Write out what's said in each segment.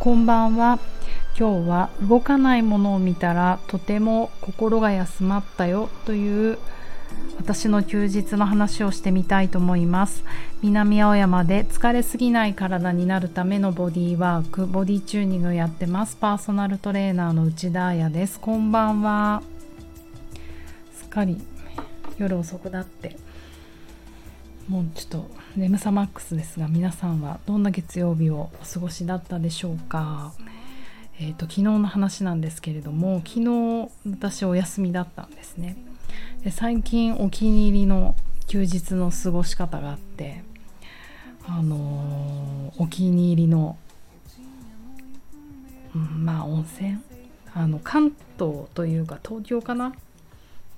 こんばんは。今日は動かないものを見たらとても心が休まったよという私の休日の話をしてみたいと思います。南青山で疲れすぎない体になるためのボディーワークボディチューニングをやってます。パーソナルトレーナーの内田彩です。こんばんは。すっかり夜遅くなって。もうちょっと眠さマックスですが皆さんはどんな月曜日をお過ごしだったでしょうか？えーと、昨日の話なんですけれども昨日私お休みだったんですね。で最近お気に入りの休日の過ごし方があってあのー、お気に入りの、うん、まあ温泉？あの関東というか東京かな？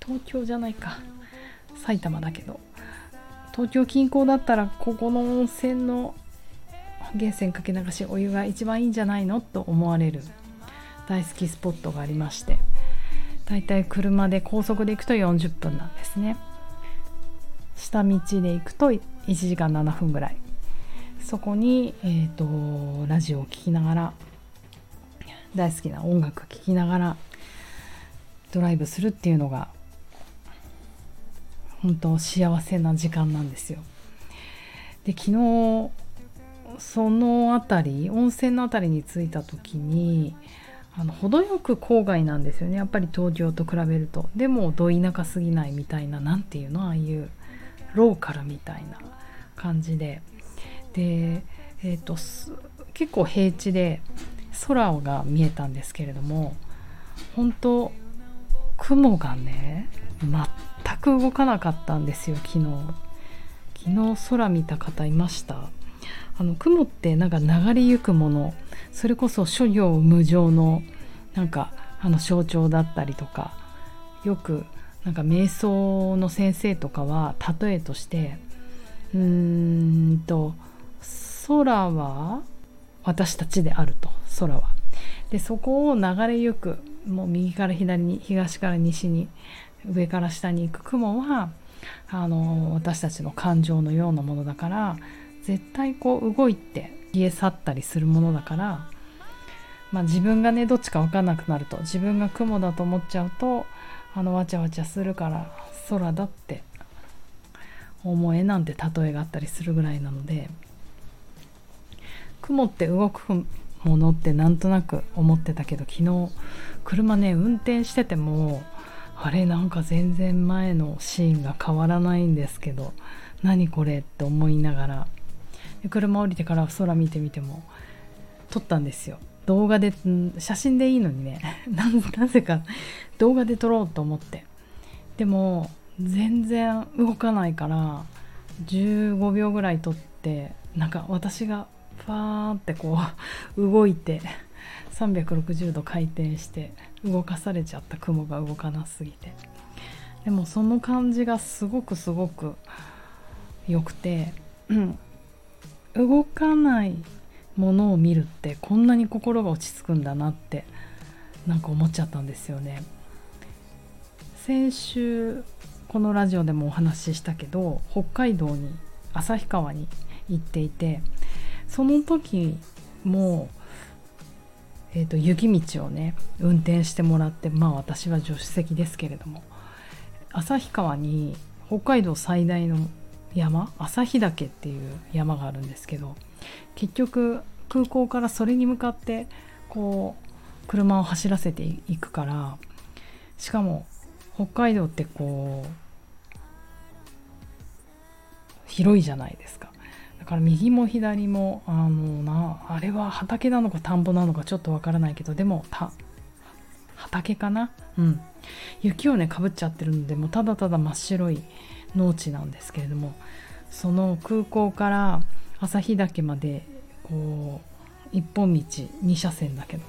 東京じゃないか。埼玉だけど。東京近郊だったらここの温泉の源泉かけ流しお湯が一番いいんじゃないのと思われる大好きスポットがありましてだいたい車で高速で行くと40分なんですね。下道で行くと1時間7分ぐらい。そこに、えーと、ラジオを聴きながら大好きな音楽聴きながらドライブするっていうのが本当幸せな時間なんですよ。で昨日その辺り温泉の辺りに着いた時にあの程よく郊外なんですよね。やっぱり東京と比べると。でもど田舎すぎないみたいな何ていうのああいうローカルみたいな感じで。でえっ、ー、と結構平地で空が見えたんですけれども本当雲がね全く動かなかったんですよ昨日。昨日空見た方いました。あの雲ってなんか流れゆくもの。それこそ諸行無常のなんかあの象徴だったりとか。よくなんか瞑想の先生とかは例えとしてうーんと空は私たちであると空は。でそこを流れゆくもう右から左に東から西に上から下に行く雲はあの私たちの感情のようなものだから絶対こう動いて消え去ったりするものだから、まあ、自分がねどっちか分かんなくなると自分が雲だと思っちゃうとあのわちゃわちゃするから空だって思えなんて例えがあったりするぐらいなので雲って動くものってなんとなく思ってたけど昨日車ね運転しててもあれなんか全然前のシーンが変わらないんですけど何これって思いながら車降りてから空見てみても撮ったんですよ。動画で写真でいいのにね なぜか動画で撮ろうと思って。でも全然動かないから15秒ぐらい撮ってなんか私がファーってこう動いて360度回転して動かされちゃった雲が動かなすぎてでもその感じがすごくすごく良くて、うん、動かないものを見るってこんなに心が落ち着くんだなってなんか思っちゃったんですよね。先週このラジオでもお話ししたけど北海道に旭川に行っていてその時も、えーと、雪道をね運転してもらってまあ私は助手席ですけれども旭川に北海道最大の山旭岳っていう山があるんですけど結局空港からそれに向かってこう車を走らせていくからしかも北海道ってこう広いじゃないですか。から右も左もあのなあれは畑なのか田んぼなのかちょっとわからないけどでもた畑かな？うん。雪をねかぶっちゃってるのでもうただただ真っ白い農地なんですけれどもその空港から旭岳までこう一本道2車線だけど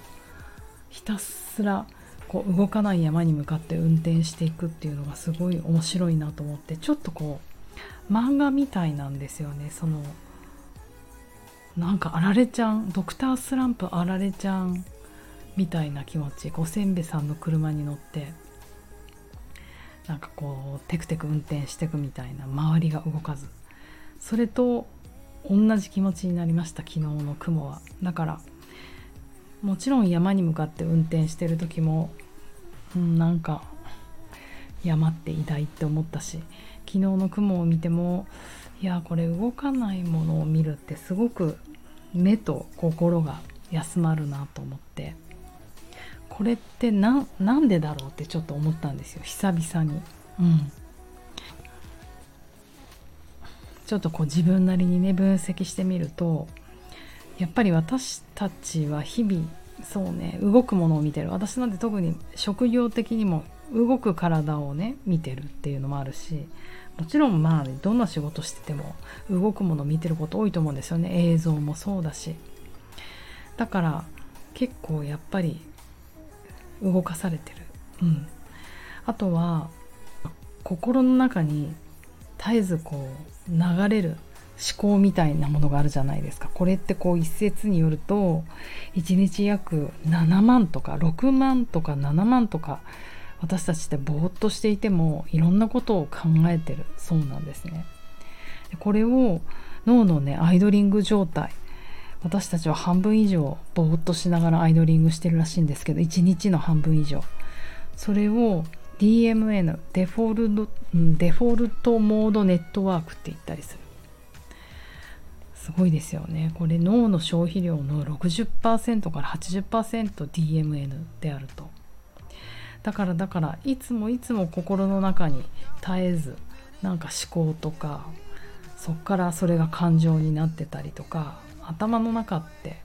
ひたすらこう動かない山に向かって運転していくっていうのがすごい面白いなと思ってちょっとこう漫画みたいなんですよねそのなんかあられちゃんドクタースランプあられちゃんみたいな気持ち。ごせんべさんの車に乗ってなんかこうテクテク運転してくみたいな周りが動かず。それと同じ気持ちになりました昨日の雲は。だからもちろん山に向かって運転してる時も、うん、なんか山って偉大って思ったし昨日の雲を見てもいやこれ動かないものを見るってすごく目と心が休まるなと思って。これって何でだろうってちょっと思ったんですよ。久々に。うん。ちょっとこう自分なりにね分析してみるとやっぱり私たちは日々そうね動くものを見てる。私なんて特に職業的にも動く体をね見てるっていうのもあるしもちろんまあどんな仕事してても動くもの見てること多いと思うんですよね。映像もそうだし。だから結構やっぱり動かされてる。うん。あとは心の中に絶えずこう流れる思考みたいなものがあるじゃないですか。これってこう一説によると1日約7万とか6万とか7万とか私たちってぼーっとしていてもいろんなことを考えてるそうなんですね。これを脳のねアイドリング状態。私たちは半分以上ぼーっとしながらアイドリングしてるらしいんですけど1日の半分以上。それを DMN デフォルトデフォルトモードネットワークって言ったりする。すごいですよね。これ脳の消費量の60%から 80%DMN であると。だからだからいつもいつも心の中に絶えずなんか思考とかそっからそれが感情になってたりとか頭の中って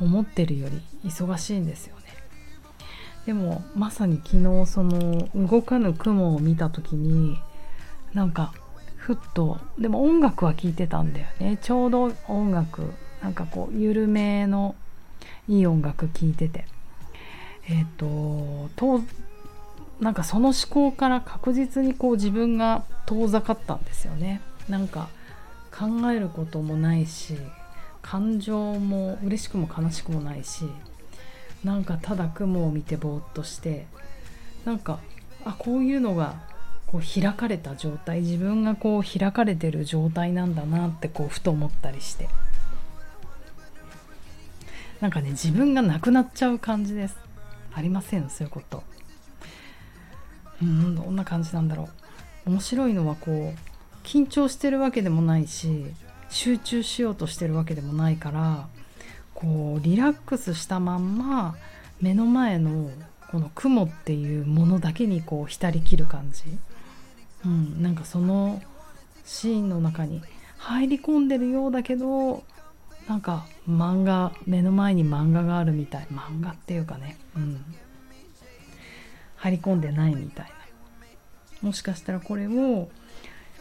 思ってるより忙しいんですよね。でもまさに昨日その動かぬ雲を見た時になんかふっとでも音楽は聴いてたんだよね。ちょうど音楽なんかこう緩めのいい音楽聴いてて。えっ、ー、となんかその思考から確実にこう自分が遠ざかったんですよね。なんか考えることもないし感情も嬉しくも悲しくもないしなんかただ雲を見てぼーっとしてなんかあこういうのがこう開かれた状態自分がこう開かれてる状態なんだなってこうふと思ったりして。なんかね自分がなくなっちゃう感じです。ありませんそういうこと。うんどんな感じなんだろう。面白いのはこう緊張してるわけでもないし集中しようとしてるわけでもないからこうリラックスしたまんま目の前のこの雲っていうものだけにこう浸りきる感じ、うん、なんかそのシーンの中に入り込んでるようだけどなんか漫画目の前に漫画があるみたい。漫画っていうかね、うん、入り込んでないみたいな。もしかしたらこれを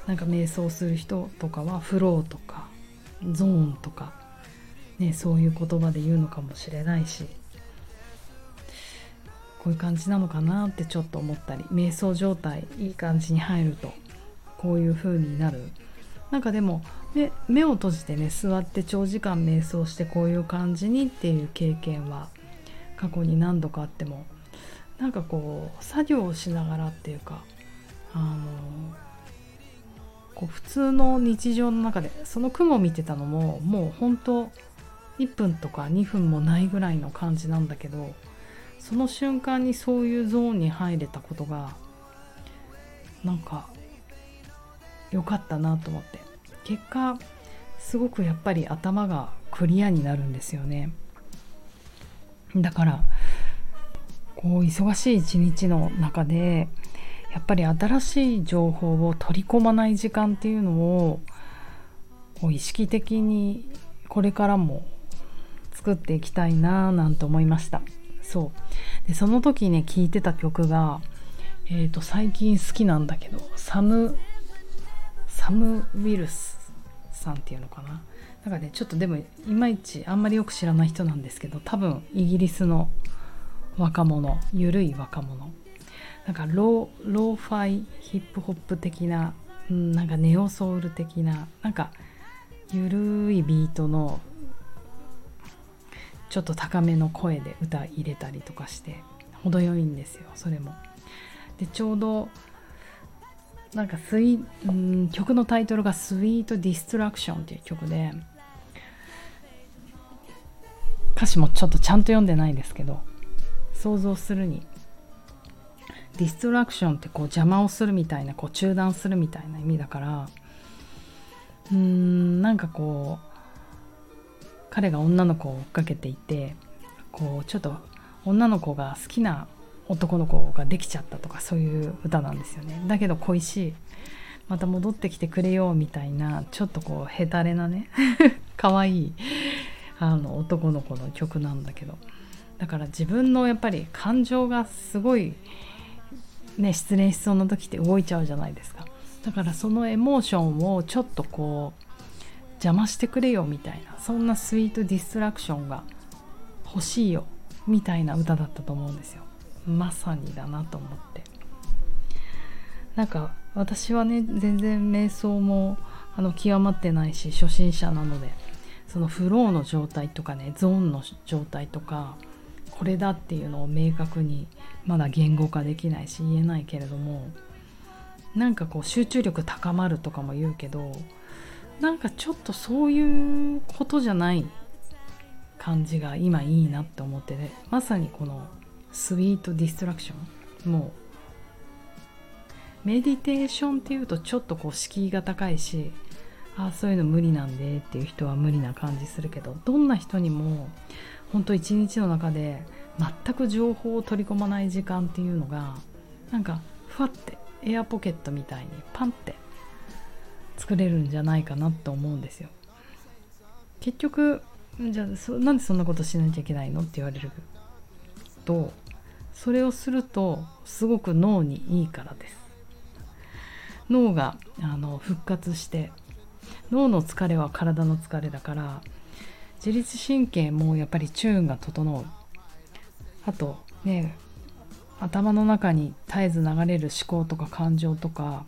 なんか瞑想する人とかはフローとかゾーンとかね、そういう言葉で言うのかもしれないしこういう感じなのかなってちょっと思ったり瞑想状態いい感じに入るとこういう風になるなんかでも目目を閉じてね座って長時間瞑想してこういう感じにっていう経験は過去に何度かあってもなんかこう作業をしながらっていうかあのこう普通の日常の中でその雲を見てたのももう本当1分とか2分もないぐらいの感じなんだけどその瞬間にそういうゾーンに入れたことがなんか良かったなと思って。結果すごくやっぱり頭がクリアになるんですよね。だからこう忙しい一日の中でやっぱり新しい情報を取り込まない時間っていうのをこう意識的にこれからも作っていきたいななんて思いました。そう。でその時ね聴いてた曲がえーと、最近好きなんだけど Sam Sam Wills さんっていうのかな？なんかねちょっとでもいまいちあんまりよく知らない人なんですけど多分イギリスの若者ゆるい若者なんかローローファイヒップホップ的な、うん、なんかネオソウル的ななんかゆるいビートのちょっと高めの声で歌入れたりとかして程よいんですよそれも。でちょうどなんかスイうん曲のタイトルが「スイート・ディストラクション」っていう曲で歌詞もちょっとちゃんと読んでないですけど想像するにディストラクションってこう邪魔をするみたいなこう中断するみたいな意味だからうーんなんかこう彼が女の子を追っかけていてこうちょっと女の子が好きな男の子ができちゃったとかそういう歌なんですよね。だけど恋しい。また戻ってきてくれようみたいなちょっとこうヘタレなね 可愛いあの男の子の曲なんだけど。だから自分のやっぱり感情がすごいね失恋しそうな時って動いちゃうじゃないですか。だからそのエモーションをちょっとこう邪魔してくれよみたいなそんなスイートディストラクションが欲しいよみたいな歌だったと思うんですよ。まさにだなと思って。なんか私はね全然瞑想もあの極まってないし初心者なのでそのフローの状態とかねゾーンの状態とかこれだっていうのを明確にまだ言語化できないし言えないけれどもなんかこう集中力高まるとかも言うけどなんかちょっとそういうことじゃない感じが今いいなって思ってね。まさにこのスイートディストラクションもうメディテーションっていうとちょっとこう敷居が高いしああそういうの無理なんでっていう人は無理な感じするけどどんな人にも本当一日の中で全く情報を取り込まない時間っていうのがなんかふわってエアポケットみたいにパンって作れるんじゃないかなと思うんですよ。結局じゃあそなんでそんなことしなきゃいけないのって言われるとそれをするとすごく脳にいいからです。脳があの復活して脳の疲れは体の疲れだから自律神経もやっぱりチューンが整うあとね頭の中に絶えず流れる思考とか感情とか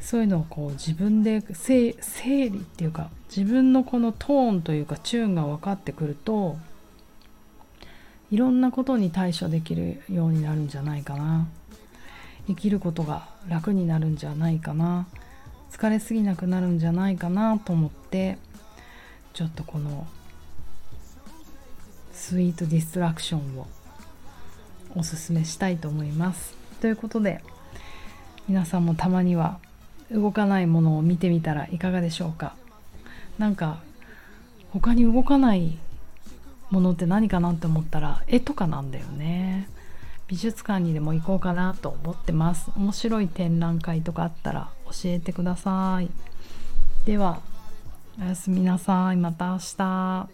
そういうのをこう自分で整理っていうか自分のこのトーンというかチューンが分かってくるといろんなことに対処できるようになるんじゃないかな。生きることが楽になるんじゃないかな。疲れすぎなくなるんじゃないかなと思ってちょっとこのスイートディストラクションをおすすめしたいと思います。ということで皆さんもたまには動かないものを見てみたらいかがでしょうか。なんか他に動かないものって何かなって思ったら絵とかなんだよね。美術館にでも行こうかなと思ってます。面白い展覧会とかあったら教えてください。ではおやすみなさい。また明日。